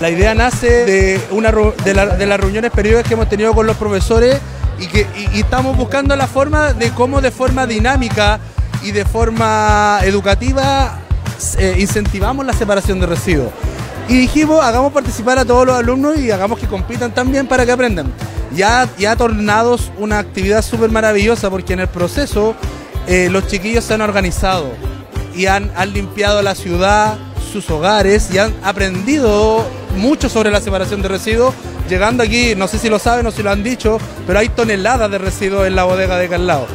La idea nace de, una, de, las reuniones periódicas que hemos tenido con los profesores y que estamos buscando la forma de cómo de forma dinámica y de forma educativa eh, incentivamos la separación de residuos. Y dijimos, hagamos participar a todos los alumnos y hagamos que compitan también para que aprendan. Ya, ya tornados una actividad súper maravillosa porque en el proceso eh, los chiquillos se han organizado y han, han limpiado la ciudad, sus hogares y han aprendido mucho sobre la separación de residuos. Llegando aquí, no sé si lo saben o si lo han dicho, pero hay toneladas de residuos en la bodega de Calao.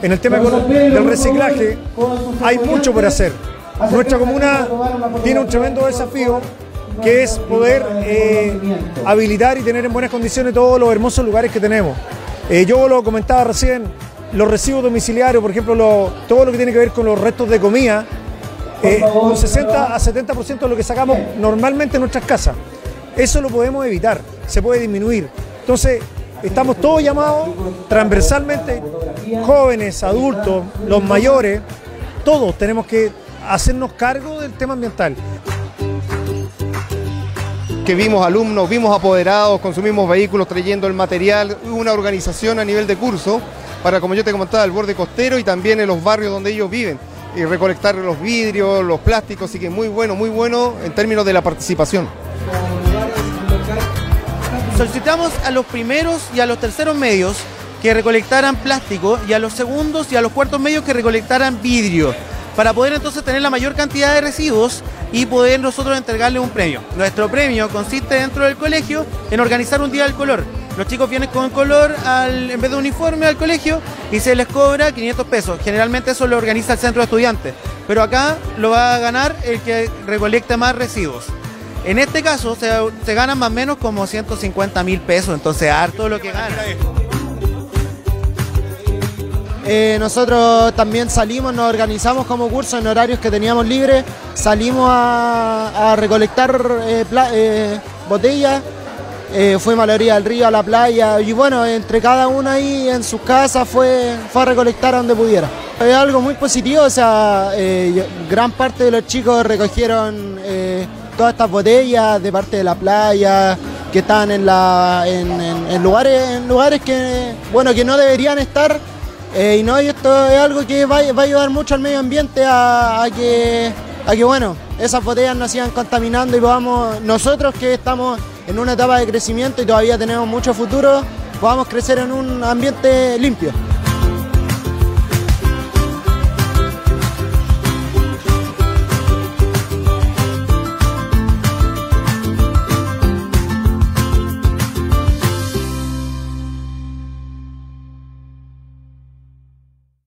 En el tema del reciclaje hay mucho por hacer. Nuestra comuna tiene un tremendo desafío que es poder eh, habilitar y tener en buenas condiciones todos los hermosos lugares que tenemos. Eh, yo lo comentaba recién, los residuos domiciliarios, por ejemplo, todo lo que tiene que ver con los restos de comida, eh, un 60 a 70% de lo que sacamos normalmente en nuestras casas. Eso lo podemos evitar, se puede disminuir. Entonces, estamos todos llamados transversalmente, jóvenes, adultos, los mayores, todos tenemos que hacernos cargo del tema ambiental. Que vimos alumnos, vimos apoderados, consumimos vehículos trayendo el material, una organización a nivel de curso para, como yo te comentaba, el borde costero y también en los barrios donde ellos viven y recolectar los vidrios, los plásticos, así que muy bueno, muy bueno en términos de la participación. Solicitamos a los primeros y a los terceros medios que recolectaran plástico y a los segundos y a los cuartos medios que recolectaran vidrio para poder entonces tener la mayor cantidad de residuos y poder nosotros entregarle un premio. Nuestro premio consiste dentro del colegio en organizar un día del color. Los chicos vienen con color en vez de uniforme al colegio y se les cobra 500 pesos. Generalmente eso lo organiza el centro de estudiantes, pero acá lo va a ganar el que recolecte más residuos. En este caso se, se ganan más o menos como 150 mil pesos, entonces harto lo que gana. Eh, nosotros también salimos, nos organizamos como curso en horarios que teníamos libres, salimos a, recolectar eh, eh, botellas, fuimos a la orilla del río, a la playa y bueno, entre cada uno ahí en sus casas fue, fue a recolectar a donde pudiera. Es algo muy positivo, o sea, gran parte de los chicos recogieron todas estas botellas de parte de la playa, que están en, la, en, lugares, en lugares que, bueno, que no deberían estar eh, y no, esto es algo que va, a ayudar mucho al medio ambiente a, que, a que, bueno, esas botellas no sigan contaminando y podamos, nosotros que estamos en una etapa de crecimiento y todavía tenemos mucho futuro, podamos crecer en un ambiente limpio.